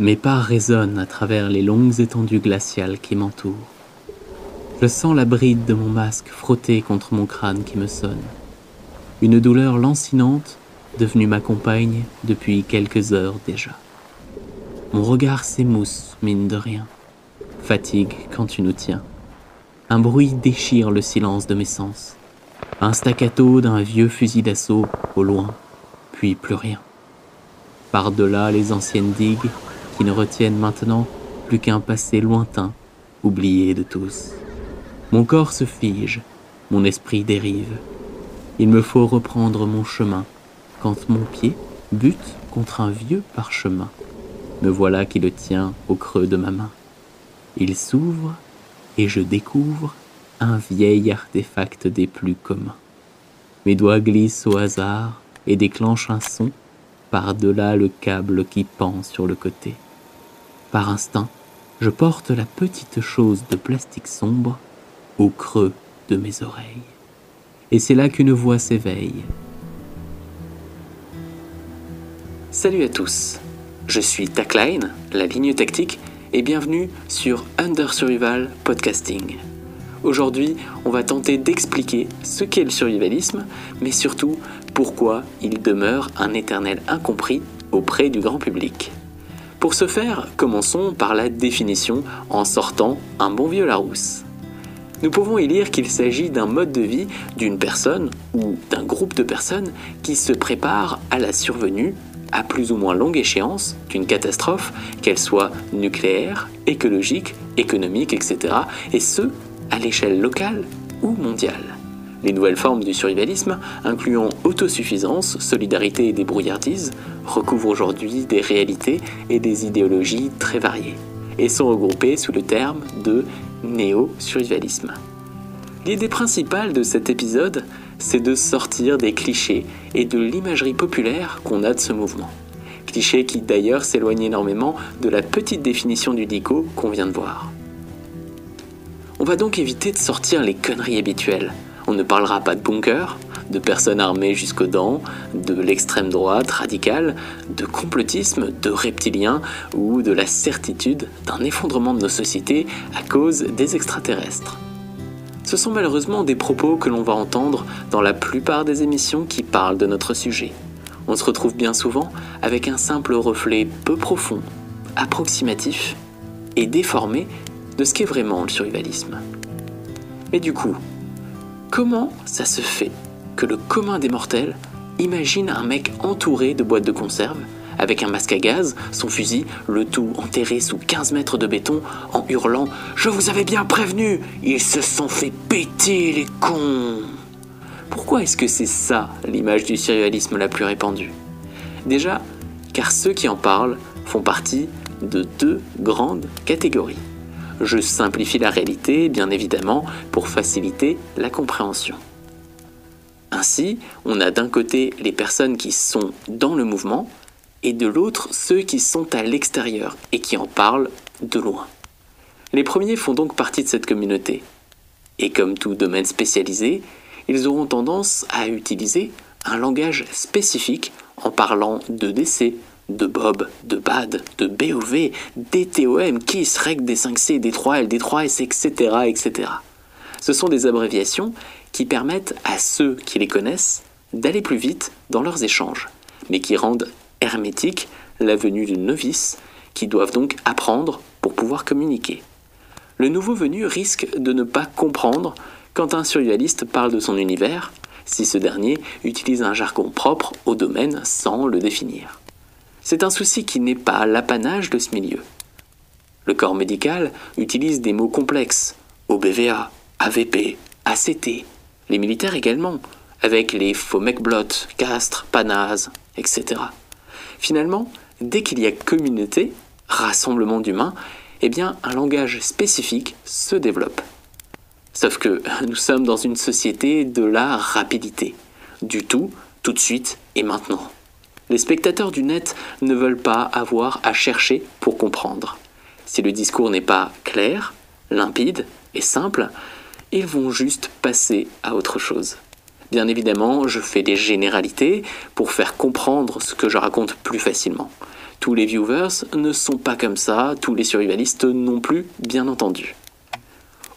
Mes pas résonnent à travers les longues étendues glaciales qui m'entourent. Je sens la bride de mon masque frotter contre mon crâne qui me sonne. Une douleur lancinante, devenue ma compagne depuis quelques heures déjà. Mon regard s'émousse, mine de rien. Fatigue quand tu nous tiens. Un bruit déchire le silence de mes sens. Un staccato d'un vieux fusil d'assaut au loin, puis plus rien. Par-delà les anciennes digues qui ne retiennent maintenant plus qu'un passé lointain, oublié de tous. Mon corps se fige, mon esprit dérive. Il me faut reprendre mon chemin quand mon pied bute contre un vieux parchemin. Me voilà qui le tient au creux de ma main. Il s'ouvre et je découvre un vieil artefact des plus communs. Mes doigts glissent au hasard et déclenchent un son par-delà le câble qui pend sur le côté. Par instinct, je porte la petite chose de plastique sombre au creux de mes oreilles. Et c'est là qu'une voix s'éveille. Salut à tous, je suis Tackline, la ligne tactique, et bienvenue sur Under Survival Podcasting. Aujourd'hui, on va tenter d'expliquer ce qu'est le survivalisme, mais surtout pourquoi il demeure un éternel incompris auprès du grand public. Pour ce faire, commençons par la définition en sortant un bon vieux Larousse. Nous pouvons y lire qu'il s'agit d'un mode de vie d'une personne ou d'un groupe de personnes qui se prépare à la survenue à plus ou moins longue échéance d'une catastrophe, qu'elle soit nucléaire, écologique, économique, etc., et ce, à l'échelle locale ou mondiale. Les nouvelles formes du survivalisme, incluant autosuffisance, solidarité et débrouillardise, recouvrent aujourd'hui des réalités et des idéologies très variées, et sont regroupées sous le terme de néo-survivalisme. L'idée principale de cet épisode, c'est de sortir des clichés et de l'imagerie populaire qu'on a de ce mouvement. Clichés qui d'ailleurs s'éloignent énormément de la petite définition du dico qu'on vient de voir. On va donc éviter de sortir les conneries habituelles. On ne parlera pas de bunkers, de personnes armées jusqu'aux dents, de l'extrême droite radicale, de complotisme, de reptiliens ou de la certitude d'un effondrement de nos sociétés à cause des extraterrestres. Ce sont malheureusement des propos que l'on va entendre dans la plupart des émissions qui parlent de notre sujet. On se retrouve bien souvent avec un simple reflet peu profond, approximatif et déformé de ce qu'est vraiment le survivalisme. Mais du coup, comment ça se fait que le commun des mortels imagine un mec entouré de boîtes de conserve avec un masque à gaz, son fusil, le tout enterré sous 15 mètres de béton, en hurlant ⁇ Je vous avais bien prévenu Ils se sont fait péter les cons !⁇ Pourquoi est-ce que c'est ça l'image du surréalisme la plus répandue? Déjà, car ceux qui en parlent font partie de deux grandes catégories. Je simplifie la réalité, bien évidemment, pour faciliter la compréhension. Ainsi, on a d'un côté les personnes qui sont dans le mouvement, et de l'autre ceux qui sont à l'extérieur et qui en parlent de loin. Les premiers font donc partie de cette communauté. Et comme tout domaine spécialisé, ils auront tendance à utiliser un langage spécifique en parlant de DC, de Bob, de BAD, de BOV, DTOM, KISS, REC, D5C, D3L, D3S, etc., etc. Ce sont des abréviations qui permettent à ceux qui les connaissent d'aller plus vite dans leurs échanges, mais qui rendent hermétique la venue de novices qui doivent donc apprendre pour pouvoir communiquer. Le nouveau venu risque de ne pas comprendre quand un survivaliste parle de son univers, si ce dernier utilise un jargon propre au domaine sans le définir. C'est un souci qui n'est pas l'apanage de ce milieu. Le corps médical utilise des mots complexes, OBVA, AVP, ACT, les militaires également, avec les faux mecblot, castres, panase, etc. Finalement, dès qu'il y a communauté, rassemblement d'humains, eh bien un langage spécifique se développe. Sauf que nous sommes dans une société de la rapidité. Du tout, tout de suite et maintenant. Les spectateurs du net ne veulent pas avoir à chercher pour comprendre. Si le discours n'est pas clair, limpide et simple, ils vont juste passer à autre chose. Bien évidemment, je fais des généralités pour faire comprendre ce que je raconte plus facilement. Tous les viewers ne sont pas comme ça, tous les survivalistes non plus, bien entendu.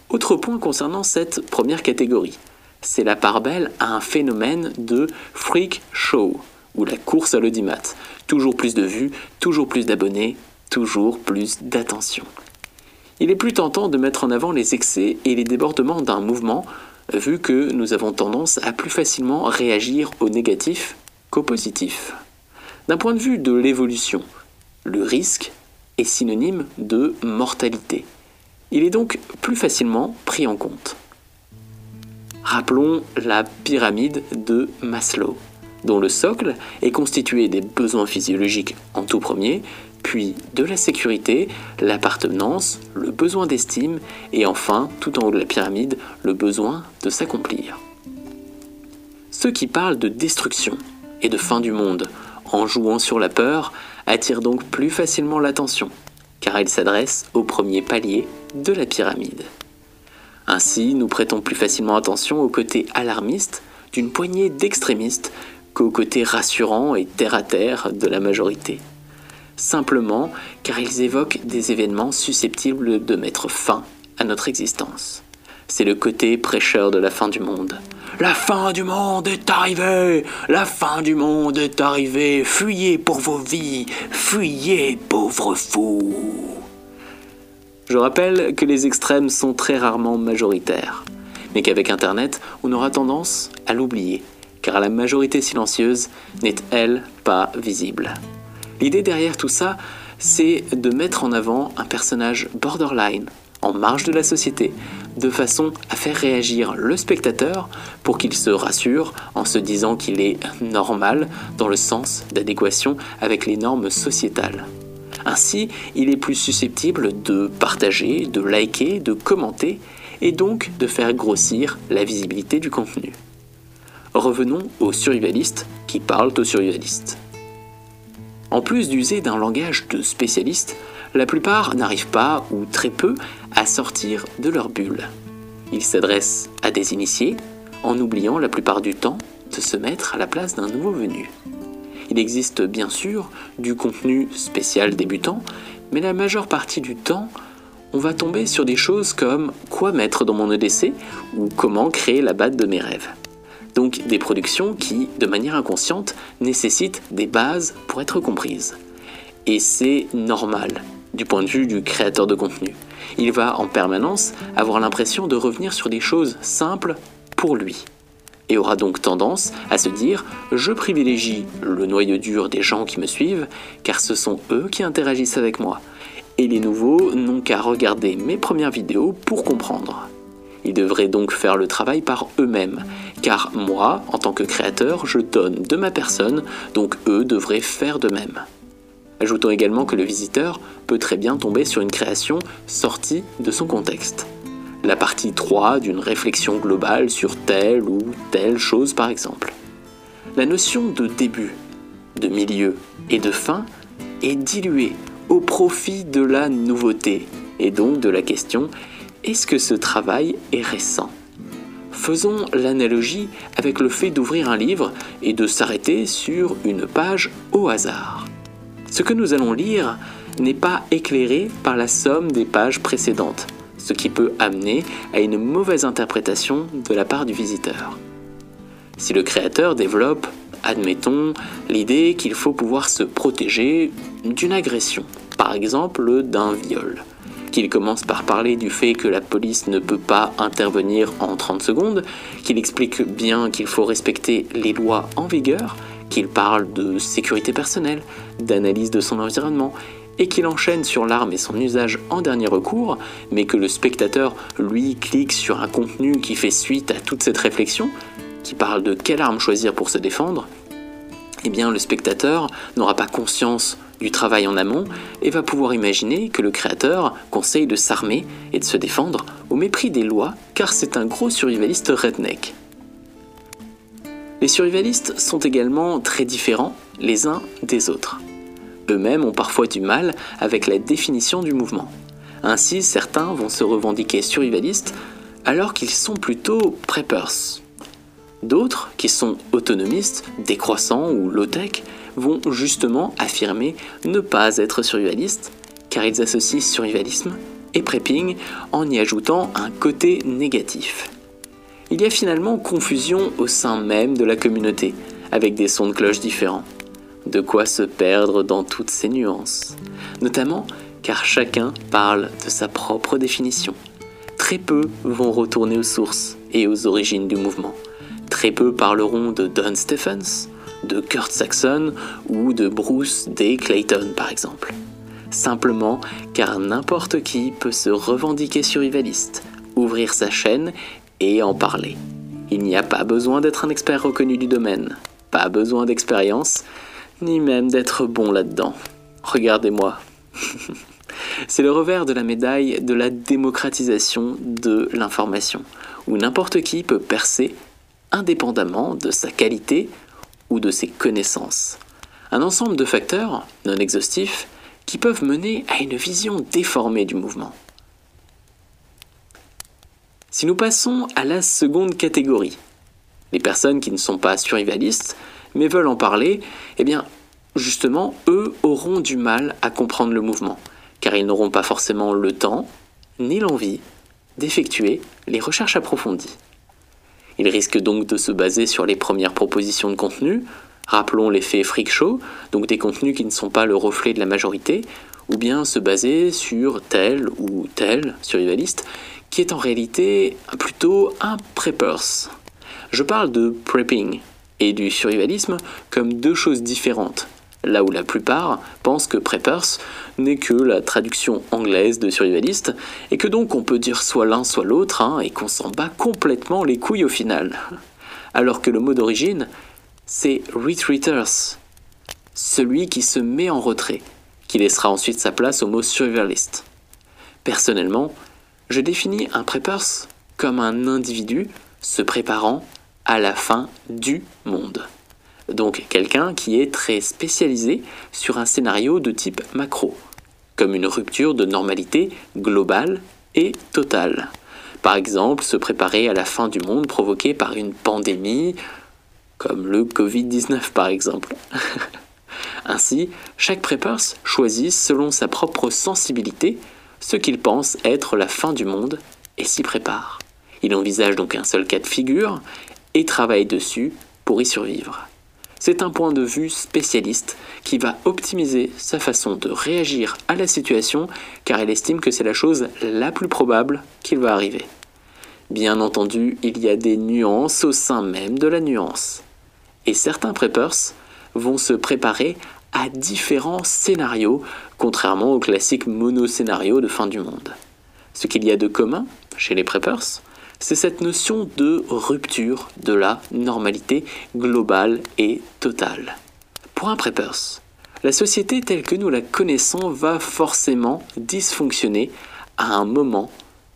Autre point concernant cette première catégorie, c'est la part belle à un phénomène de freak show, ou la course à l'audimat. Toujours plus de vues, toujours plus d'abonnés, toujours plus d'attention. Il est plus tentant de mettre en avant les excès et les débordements d'un mouvement, vu que nous avons tendance à plus facilement réagir au négatif qu'au positif. D'un point de vue de l'évolution, le risque est synonyme de mortalité. Il est donc plus facilement pris en compte. Rappelons la pyramide de Maslow, dont le socle est constitué des besoins physiologiques en tout premier, puis de la sécurité, l'appartenance, le besoin d'estime, et enfin, tout en haut de la pyramide, le besoin de s'accomplir. Ceux qui parlent de destruction et de fin du monde en jouant sur la peur attirent donc plus facilement l'attention, car ils s'adressent au premier palier de la pyramide. Ainsi, nous prêtons plus facilement attention au côté alarmiste d'une poignée d'extrémistes qu'au côté rassurant et terre-à-terre de la majorité. Simplement car ils évoquent des événements susceptibles de mettre fin à notre existence. C'est le côté prêcheur de la fin du monde. La fin du monde est arrivée La fin du monde est arrivée Fuyez pour vos vies Fuyez, pauvres fous Je rappelle que les extrêmes sont très rarement majoritaires, mais qu'avec Internet, on aura tendance à l'oublier car la majorité silencieuse n'est, elle, pas visible. L'idée derrière tout ça, c'est de mettre en avant un personnage borderline, en marge de la société, de façon à faire réagir le spectateur pour qu'il se rassure en se disant qu'il est normal dans le sens d'adéquation avec les normes sociétales. Ainsi, il est plus susceptible de partager, de liker, de commenter et donc de faire grossir la visibilité du contenu. Revenons aux survivalistes qui parlent aux survivalistes. En plus d'user d'un langage de spécialistes, la plupart n'arrivent pas, ou très peu, à sortir de leur bulle. Ils s'adressent à des initiés, en oubliant la plupart du temps de se mettre à la place d'un nouveau venu. Il existe bien sûr du contenu spécial débutant, mais la majeure partie du temps, on va tomber sur des choses comme quoi mettre dans mon EDC ou comment créer la batte de mes rêves. Donc des productions qui, de manière inconsciente, nécessitent des bases pour être comprises. Et c'est normal du point de vue du créateur de contenu. Il va en permanence avoir l'impression de revenir sur des choses simples pour lui. Et aura donc tendance à se dire je privilégie le noyau dur des gens qui me suivent car ce sont eux qui interagissent avec moi. Et les nouveaux n'ont qu'à regarder mes premières vidéos pour comprendre. Ils devraient donc faire le travail par eux-mêmes, car moi, en tant que créateur, je donne de ma personne, donc eux devraient faire de même. Ajoutons également que le visiteur peut très bien tomber sur une création sortie de son contexte. La partie 3 d'une réflexion globale sur telle ou telle chose par exemple. La notion de début, de milieu et de fin est diluée au profit de la nouveauté et donc de la question est-ce que ce travail est récent? Faisons l'analogie avec le fait d'ouvrir un livre et de s'arrêter sur une page au hasard. Ce que nous allons lire n'est pas éclairé par la somme des pages précédentes, ce qui peut amener à une mauvaise interprétation de la part du visiteur. Si le créateur développe, admettons, l'idée qu'il faut pouvoir se protéger d'une agression, par exemple d'un viol, qu'il commence par parler du fait que la police ne peut pas intervenir en 30 secondes, qu'il explique bien qu'il faut respecter les lois en vigueur, qu'il parle de sécurité personnelle, d'analyse de son environnement, et qu'il enchaîne sur l'arme et son usage en dernier recours, mais que le spectateur, lui, clique sur un contenu qui fait suite à toute cette réflexion, qui parle de quelle arme choisir pour se défendre, eh bien le spectateur n'aura pas conscience du travail en amont et va pouvoir imaginer que le créateur conseille de s'armer et de se défendre au mépris des lois car c'est un gros survivaliste redneck. Les survivalistes sont également très différents les uns des autres. Eux-mêmes ont parfois du mal avec la définition du mouvement. Ainsi, certains vont se revendiquer survivalistes alors qu'ils sont plutôt preppers. D'autres, qui sont autonomistes, décroissants ou low-tech, vont justement affirmer ne pas être survivalistes, car ils associent survivalisme et prepping en y ajoutant un côté négatif. Il y a finalement confusion au sein même de la communauté, avec des sons de cloche différents. De quoi se perdre dans toutes ces nuances, notamment car chacun parle de sa propre définition. Très peu vont retourner aux sources et aux origines du mouvement. Très peu parleront de Don Stephens, de Kurt Saxon ou de Bruce D. Clayton par exemple. Simplement car n'importe qui peut se revendiquer survivaliste, ouvrir sa chaîne et en parler. Il n'y a pas besoin d'être un expert reconnu du domaine, pas besoin d'expérience, ni même d'être bon là-dedans. Regardez-moi. C'est le revers de la médaille de la démocratisation de l'information, où n'importe qui peut percer indépendamment de sa qualité ou de ses connaissances. Un ensemble de facteurs, non exhaustifs, qui peuvent mener à une vision déformée du mouvement. Si nous passons à la seconde catégorie, les personnes qui ne sont pas survivalistes, mais veulent en parler, eh bien, justement, eux auront du mal à comprendre le mouvement, car ils n'auront pas forcément le temps, ni l'envie, d'effectuer les recherches approfondies. Ils risquent donc de se baser sur les premières propositions de contenu, rappelons l'effet freak show, donc des contenus qui ne sont pas le reflet de la majorité, ou bien se baser sur tel ou tel survivaliste, qui est en réalité plutôt un preppers. Je parle de prepping et du survivalisme comme deux choses différentes, là où la plupart pensent que preppers n'est que la traduction anglaise de survivaliste, et que donc on peut dire soit l'un soit l'autre, hein, et qu'on s'en bat complètement les couilles au final. Alors que le mot d'origine, c'est retreaters, celui qui se met en retrait, qui laissera ensuite sa place au mot survivaliste. Personnellement, je définis un preppers comme un individu se préparant à la fin du monde. Donc quelqu'un qui est très spécialisé sur un scénario de type macro, comme une rupture de normalité globale et totale. Par exemple, se préparer à la fin du monde provoquée par une pandémie, comme le Covid-19 par exemple. Ainsi, chaque preppers choisit selon sa propre sensibilité ce qu'il pense être la fin du monde et s'y prépare. Il envisage donc un seul cas de figure et travaille dessus pour y survivre. C'est un point de vue spécialiste qui va optimiser sa façon de réagir à la situation car il estime que c'est la chose la plus probable qu'il va arriver. Bien entendu, il y a des nuances au sein même de la nuance. Et certains preppers vont se préparer à différents scénarios, contrairement au classique mono-scénario de fin du monde. Ce qu'il y a de commun chez les preppers, c'est cette notion de rupture de la normalité globale et totale. Pour un preppers, la société telle que nous la connaissons va forcément dysfonctionner à un moment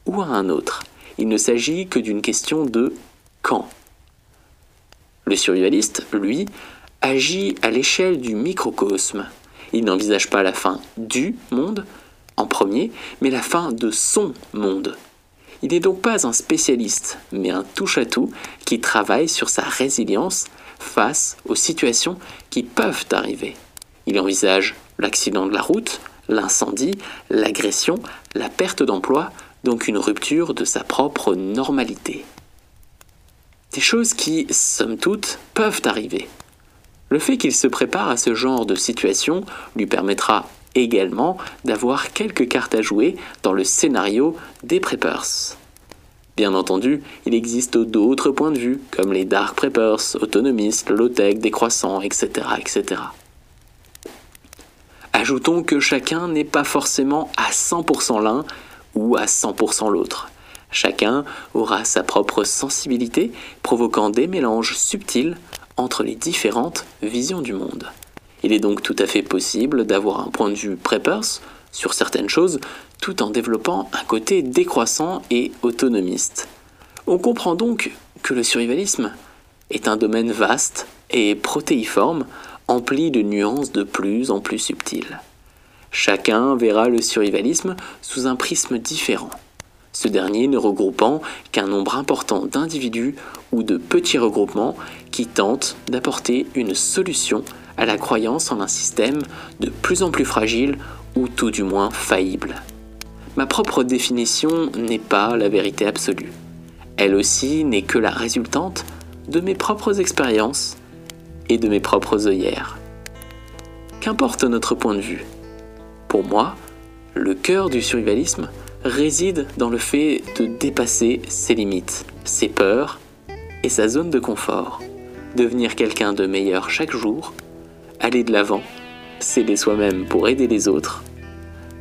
ou à un autre. Il ne s'agit que d'une question de quand. Le survivaliste, lui, agit à l'échelle du microcosme. Il n'envisage pas la fin du monde en premier, mais la fin de son monde il n'est donc pas un spécialiste, mais un touche-à-tout qui travaille sur sa résilience face aux situations qui peuvent arriver. Il envisage l'accident de la route, l'incendie, l'agression, la perte d'emploi, donc une rupture de sa propre normalité. Des choses qui, somme toute, peuvent arriver. Le fait qu'il se prépare à ce genre de situation lui permettra également d'avoir quelques cartes à jouer dans le scénario des preppers. Bien entendu, il existe d'autres points de vue, comme les dark preppers, autonomistes, low-tech, décroissants, etc., etc. Ajoutons que chacun n'est pas forcément à 100% l'un ou à 100% l'autre. Chacun aura sa propre sensibilité, provoquant des mélanges subtils entre les différentes visions du monde. Il est donc tout à fait possible d'avoir un point de vue preppers sur certaines choses tout en développant un côté décroissant et autonomiste. On comprend donc que le survivalisme est un domaine vaste et protéiforme, empli de nuances de plus en plus subtiles. Chacun verra le survivalisme sous un prisme différent, ce dernier ne regroupant qu'un nombre important d'individus ou de petits regroupements qui tentent d'apporter une solution à la croyance en un système de plus en plus fragile ou tout du moins faillible. Ma propre définition n'est pas la vérité absolue. Elle aussi n'est que la résultante de mes propres expériences et de mes propres œillères. Qu'importe notre point de vue. Pour moi, le cœur du survivalisme réside dans le fait de dépasser ses limites, ses peurs et sa zone de confort, devenir quelqu'un de meilleur chaque jour, aller de l'avant, s'aider soi-même pour aider les autres.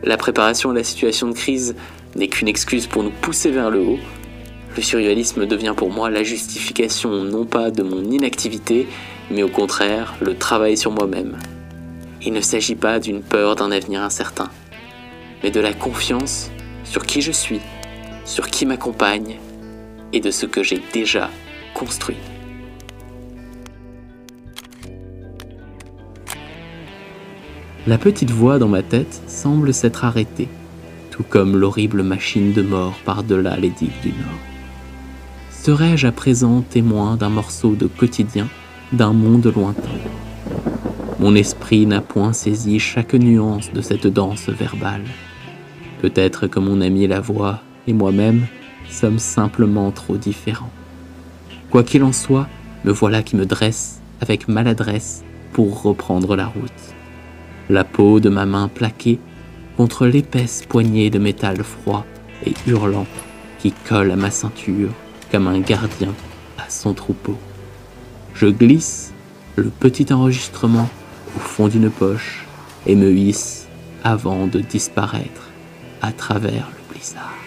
La préparation à la situation de crise n'est qu'une excuse pour nous pousser vers le haut. Le survivalisme devient pour moi la justification non pas de mon inactivité, mais au contraire le travail sur moi-même. Il ne s'agit pas d'une peur d'un avenir incertain, mais de la confiance sur qui je suis, sur qui m'accompagne et de ce que j'ai déjà construit. La petite voix dans ma tête semble s'être arrêtée, tout comme l'horrible machine de mort par-delà les digues du Nord. Serais-je à présent témoin d'un morceau de quotidien, d'un monde lointain? Mon esprit n'a point saisi chaque nuance de cette danse verbale. Peut-être que mon ami la voix et moi-même sommes simplement trop différents. Quoi qu'il en soit, me voilà qui me dresse avec maladresse pour reprendre la route. La peau de ma main plaquée contre l'épaisse poignée de métal froid et hurlant qui colle à ma ceinture comme un gardien à son troupeau. Je glisse le petit enregistrement au fond d'une poche et me hisse avant de disparaître à travers le blizzard.